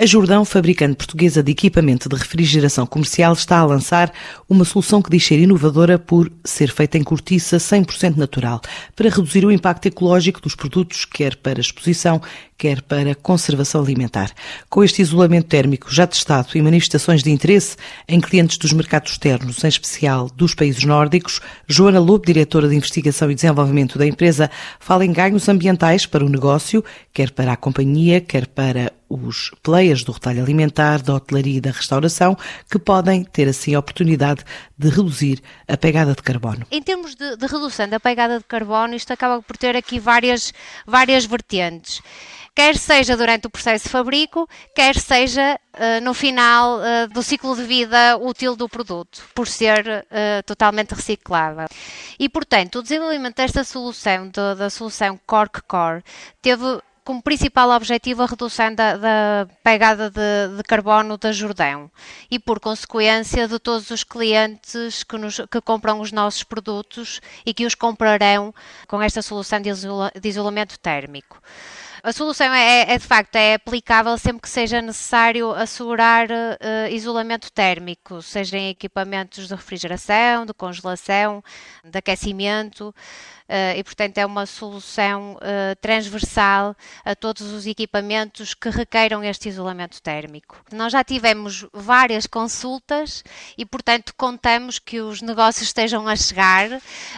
A Jordão, fabricante portuguesa de equipamento de refrigeração comercial, está a lançar uma solução que diz ser inovadora por ser feita em cortiça 100% natural, para reduzir o impacto ecológico dos produtos, quer para exposição, quer para conservação alimentar. Com este isolamento térmico já testado e manifestações de interesse em clientes dos mercados externos, em especial dos países nórdicos, Joana Lobo, diretora de Investigação e Desenvolvimento da empresa, fala em ganhos ambientais para o negócio, quer para a companhia, quer para os players do retalho alimentar, da hotelaria e da restauração, que podem ter assim a oportunidade de reduzir a pegada de carbono. Em termos de, de redução da pegada de carbono, isto acaba por ter aqui várias, várias vertentes quer seja durante o processo de fabrico, quer seja uh, no final uh, do ciclo de vida útil do produto, por ser uh, totalmente reciclável. E, portanto, o desenvolvimento desta solução, da solução Cork Core, teve como principal objetivo a redução da, da pegada de, de, carbono da Jordão e, por consequência, de todos os clientes que, nos, que, compram os nossos produtos e que os comprarão com esta solução de, isola, de isolamento térmico. A solução é, é, de facto é aplicável sempre que seja necessário assegurar uh, isolamento térmico, seja em equipamentos de refrigeração, de congelação, de aquecimento. Uh, e, portanto, é uma solução uh, transversal a todos os equipamentos que requeiram este isolamento térmico. Nós já tivemos várias consultas e, portanto, contamos que os negócios estejam a chegar,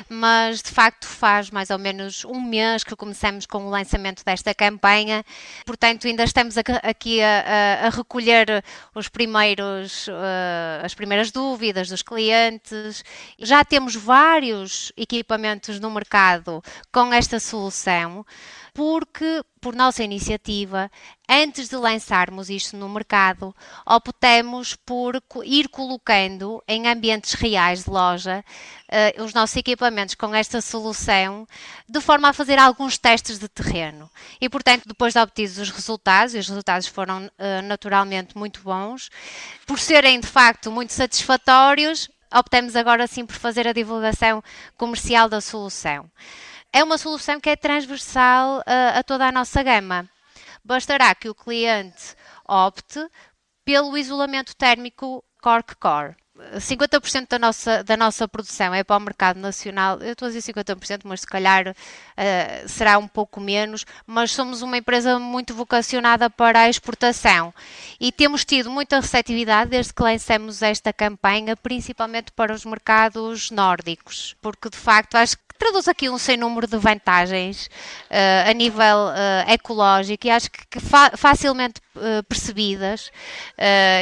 mas de facto faz mais ou menos um mês que começamos com o lançamento desta campanha, portanto, ainda estamos aqui a, a, a recolher os primeiros, uh, as primeiras dúvidas dos clientes. Já temos vários equipamentos no mercado com esta solução, porque, por nossa iniciativa, antes de lançarmos isto no mercado, optamos por ir colocando em ambientes reais de loja uh, os nossos equipamentos com esta solução, de forma a fazer alguns testes de terreno. E, portanto, depois de obtidos os resultados, e os resultados foram uh, naturalmente muito bons, por serem de facto muito satisfatórios, optamos agora sim por fazer a divulgação comercial da solução. É uma solução que é transversal a, a toda a nossa gama. Bastará que o cliente opte pelo isolamento térmico Cork Core. 50% da nossa, da nossa produção é para o mercado nacional. Eu estou a dizer 50%, mas se calhar uh, será um pouco menos. Mas somos uma empresa muito vocacionada para a exportação e temos tido muita receptividade desde que lançamos esta campanha, principalmente para os mercados nórdicos, porque de facto acho que traduz aqui um sem número de vantagens uh, a nível uh, ecológico e acho que, que fa facilmente percebidas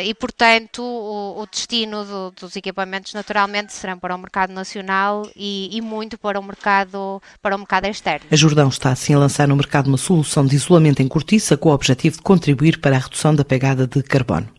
e, portanto, o, o destino do, dos equipamentos naturalmente serão para o mercado nacional e, e, muito para o mercado para o mercado externo. A Jordão está assim a lançar no mercado uma solução de isolamento em cortiça com o objetivo de contribuir para a redução da pegada de carbono.